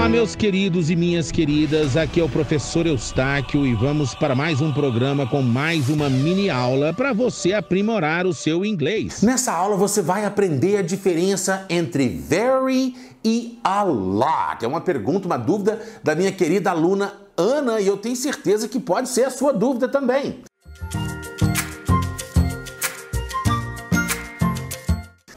Olá, meus queridos e minhas queridas. Aqui é o professor Eustáquio e vamos para mais um programa com mais uma mini aula para você aprimorar o seu inglês. Nessa aula você vai aprender a diferença entre very e a lot. É uma pergunta, uma dúvida da minha querida aluna Ana e eu tenho certeza que pode ser a sua dúvida também.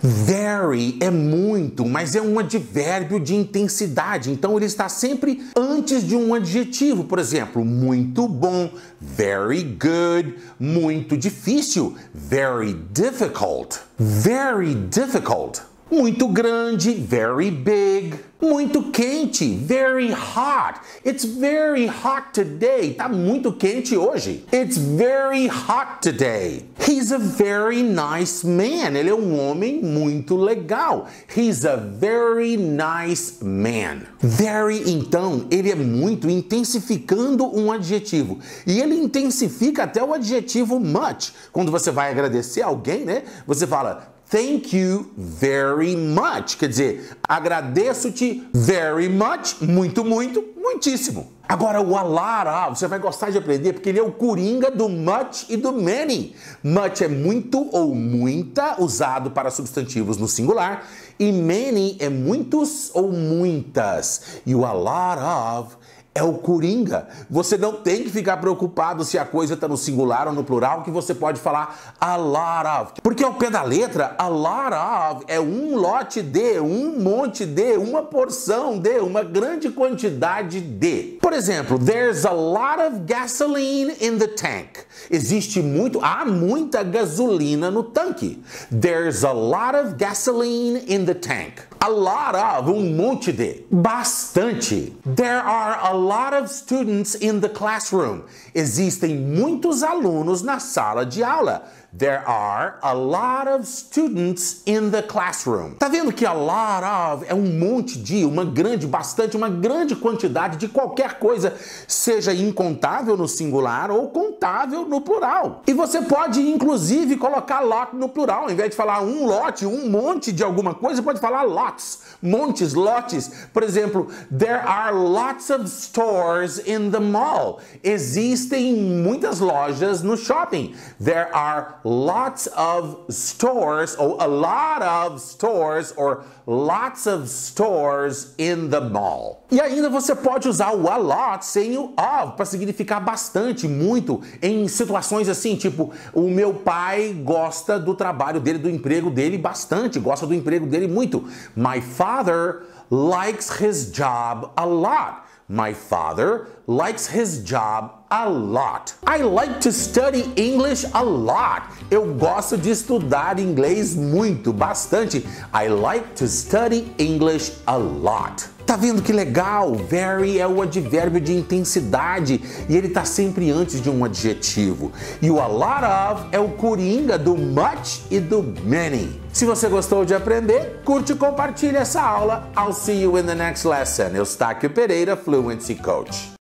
Very é muito, mas é um advérbio de intensidade, então ele está sempre antes de um adjetivo. Por exemplo, muito bom, very good, muito difícil, very difficult, very difficult muito grande, very big, muito quente, very hot. It's very hot today. Tá muito quente hoje. It's very hot today. He's a very nice man. Ele é um homem muito legal. He's a very nice man. Very, então, ele é muito intensificando um adjetivo. E ele intensifica até o adjetivo much. Quando você vai agradecer alguém, né? Você fala Thank you very much. Quer dizer, agradeço-te very much, muito, muito, muitíssimo. Agora, o alara, você vai gostar de aprender porque ele é o coringa do much e do many. Much é muito ou muita, usado para substantivos no singular, e many é muitos ou muitas. E o a lot of é o coringa. Você não tem que ficar preocupado se a coisa está no singular ou no plural, que você pode falar a lot of. Porque ao pé da letra, a lot of é um lote de, um monte de, uma porção de, uma grande quantidade de. Por exemplo, there's a lot of gasoline in the tank. Existe muito, há muita gasolina no tanque. There's a lot of gasoline in the tank. A lot of, um monte de, bastante. There are a lot of students in the classroom. Existem muitos alunos na sala de aula. There are a lot of students in the classroom. Tá vendo que a lot of é um monte de, uma grande, bastante, uma grande quantidade de qualquer coisa, seja incontável no singular ou contável no plural. E você pode inclusive colocar lot no plural, ao invés de falar um lote, um monte de alguma coisa, pode falar lots, montes, lotes. Por exemplo, there are lots of stores in the mall. Existem muitas lojas no shopping. There are lots of stores, or a lot of stores, or lots of stores in the mall. E ainda você pode usar o a lot sem o of para significar bastante, muito, em situações assim, tipo, o meu pai gosta do trabalho dele, do emprego dele bastante, gosta do emprego dele muito. My father likes his job a lot. My father likes his job a lot. I like to study English a lot. Eu gosto de estudar inglês muito, bastante. I like to study English a lot. Tá vendo que legal? Very é o advérbio de intensidade e ele tá sempre antes de um adjetivo. E o a lot of é o coringa do much e do many. Se você gostou de aprender, curte e compartilhe essa aula. I'll see you in the next lesson. Eustáquio Pereira, Fluency Coach.